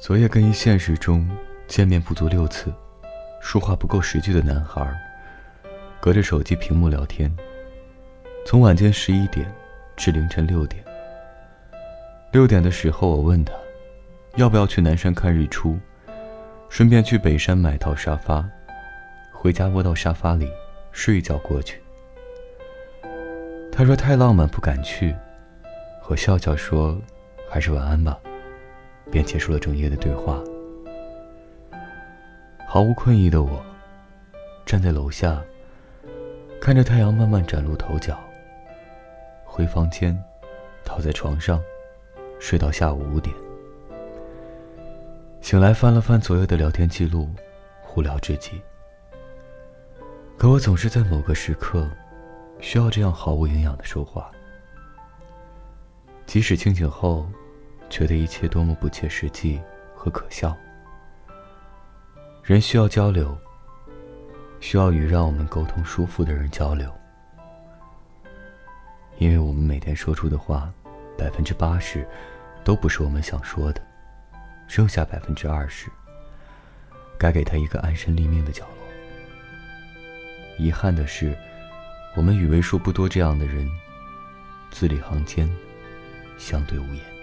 昨夜跟一现实中见面不足六次、说话不够十句的男孩，隔着手机屏幕聊天，从晚间十一点至凌晨六点。六点的时候，我问他，要不要去南山看日出，顺便去北山买套沙发，回家窝到沙发里睡一觉过去。他说太浪漫不敢去，我笑笑说，还是晚安吧。便结束了整夜的对话。毫无困意的我，站在楼下，看着太阳慢慢崭露头角。回房间，躺在床上，睡到下午五点。醒来翻了翻昨夜的聊天记录，无聊至极。可我总是在某个时刻，需要这样毫无营养的说话，即使清醒后。觉得一切多么不切实际和可笑。人需要交流，需要与让我们沟通舒服的人交流，因为我们每天说出的话，百分之八十都不是我们想说的，剩下百分之二十，该给他一个安身立命的角落。遗憾的是，我们与为数不多这样的人，字里行间，相对无言。